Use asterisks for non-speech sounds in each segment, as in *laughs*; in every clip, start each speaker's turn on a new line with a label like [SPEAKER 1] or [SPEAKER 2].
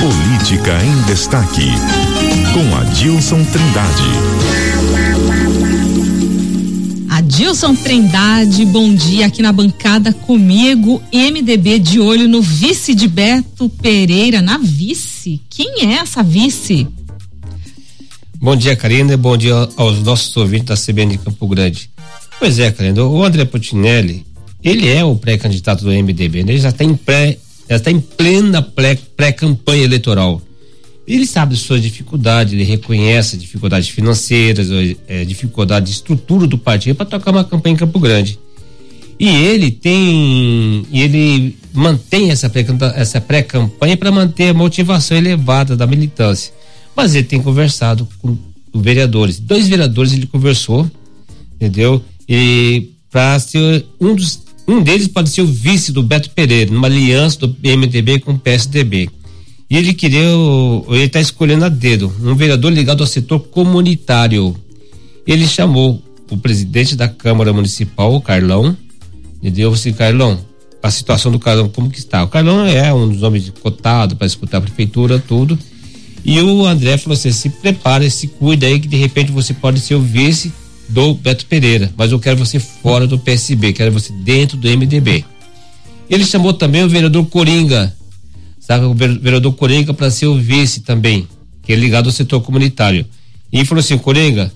[SPEAKER 1] Política em Destaque, com Adilson Trindade.
[SPEAKER 2] Adilson Trindade, bom dia aqui na bancada comigo. MDB de olho no vice de Beto Pereira, na vice. Quem é essa vice?
[SPEAKER 3] Bom dia, Karina, e bom dia aos nossos ouvintes da CBN de Campo Grande. Pois é, Karina, o André Putinelli, ele é o pré-candidato do MDB, né? ele já está em pré ela está em plena pré-campanha eleitoral. Ele sabe de suas dificuldades, ele reconhece dificuldades financeiras, é, dificuldade de estrutura do partido para tocar uma campanha em Campo Grande. E ele tem, ele mantém essa pré-campanha essa pré para manter a motivação elevada da militância. Mas ele tem conversado com vereadores. Dois vereadores ele conversou, entendeu? E para ser um dos um deles pode ser o vice do Beto Pereira, numa aliança do MDB com o PSDB. E ele queria, ele está escolhendo a dedo, um vereador ligado ao setor comunitário. Ele chamou o presidente da Câmara Municipal, o Carlão, e deu assim, Carlão, a situação do Carlão, como que está? O Carlão é um dos homens cotados para escutar a prefeitura, tudo. E o André falou assim: se prepare, se cuida aí, que de repente você pode ser o vice do Beto Pereira, mas eu quero você fora do PSB, quero você dentro do MDB. Ele chamou também o vereador Coringa, sabe, o vereador Coringa para ser o vice também, que é ligado ao setor comunitário. E falou assim: Coringa,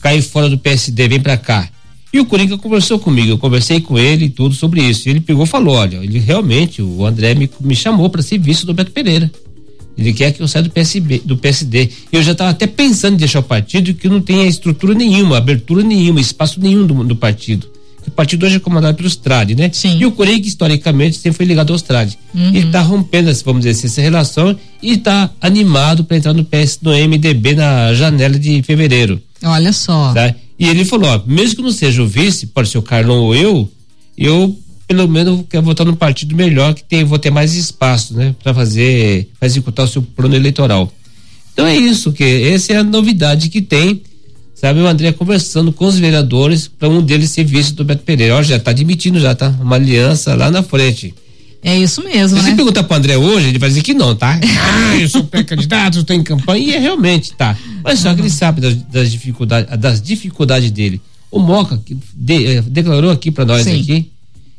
[SPEAKER 3] cai fora do PSD, vem para cá. E o Coringa conversou comigo, eu conversei com ele e tudo sobre isso. E ele pegou e falou: olha, ele realmente, o André me, me chamou para ser vice do Beto Pereira. Ele quer que eu saia do PSB, do PSD. Eu já estava até pensando em deixar o partido que não tem estrutura nenhuma, abertura nenhuma, espaço nenhum do, do partido. O partido hoje é comandado pelo Strade, né?
[SPEAKER 2] Sim.
[SPEAKER 3] E o Correio, que historicamente sempre foi ligado ao Strade. Uhum. Ele está rompendo, vamos dizer assim, essa relação e está animado para entrar no PS, no MDB na janela de fevereiro.
[SPEAKER 2] Olha só.
[SPEAKER 3] Tá? E ele falou: ó, mesmo que não seja o vice, pode ser o Carlão ou eu, eu pelo menos quer votar num partido melhor que tem, vou ter mais espaço, né, para fazer, pra executar o seu plano eleitoral. Então é isso que essa é a novidade que tem, sabe, o André conversando com os vereadores para um deles ser vice do Beto Pereira. Ó, já está admitindo já, tá? Uma aliança lá na frente.
[SPEAKER 2] É isso mesmo,
[SPEAKER 3] Se
[SPEAKER 2] né?
[SPEAKER 3] você perguntar pro André hoje, ele vai dizer que não, tá? *laughs* ah, eu sou pré-candidato, estou em campanha, e é realmente, tá. Mas só uhum. que ele sabe das, das, dificuldades, das dificuldades dele. O Moca que de, eh, declarou aqui para nós Sim. aqui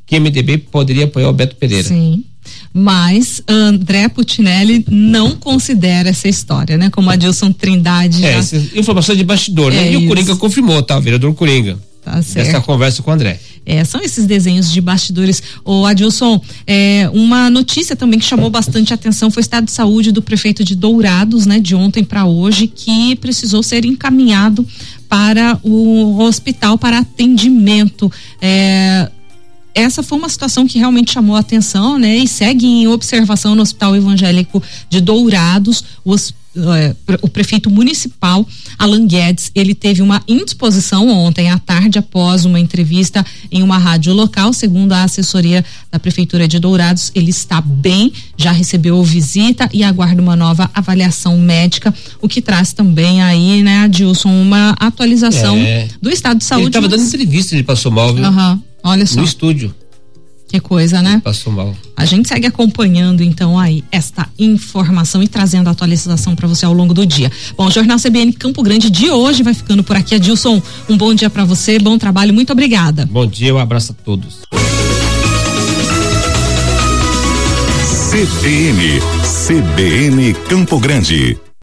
[SPEAKER 3] que MDB poderia apoiar o Beto Pereira.
[SPEAKER 2] Sim. Mas André Putinelli não considera essa história, né? Como a Dilson Trindade.
[SPEAKER 3] É, já... informação de bastidor, né? é? E o Coringa confirmou, tá? O vereador Coringa.
[SPEAKER 2] Tá certo.
[SPEAKER 3] Essa conversa com o André.
[SPEAKER 2] É, são esses desenhos de bastidores. O Adilson, é, uma notícia também que chamou bastante atenção foi o estado de saúde do prefeito de Dourados, né, de ontem para hoje, que precisou ser encaminhado para o hospital para atendimento. É, essa foi uma situação que realmente chamou a atenção, né? E segue em observação no Hospital Evangélico de Dourados. Os, é, o prefeito municipal, Alan Guedes, ele teve uma indisposição ontem à tarde após uma entrevista em uma rádio local. Segundo a assessoria da Prefeitura de Dourados, ele está bem, já recebeu visita e aguarda uma nova avaliação médica, o que traz também aí, né, Adilson, uma atualização é. do estado de saúde. Ele
[SPEAKER 3] estava dando entrevista, ele passou mal, viu?
[SPEAKER 2] Uhum. Olha só.
[SPEAKER 3] No estúdio.
[SPEAKER 2] Que coisa, né?
[SPEAKER 3] Passou mal.
[SPEAKER 2] A gente segue acompanhando então aí esta informação e trazendo a atualização para você ao longo do dia. Bom, o Jornal CBN Campo Grande de hoje vai ficando por aqui. Adilson, um bom dia para você, bom trabalho, muito obrigada.
[SPEAKER 3] Bom dia, um abraço a todos.
[SPEAKER 1] CBN, CBN Campo Grande.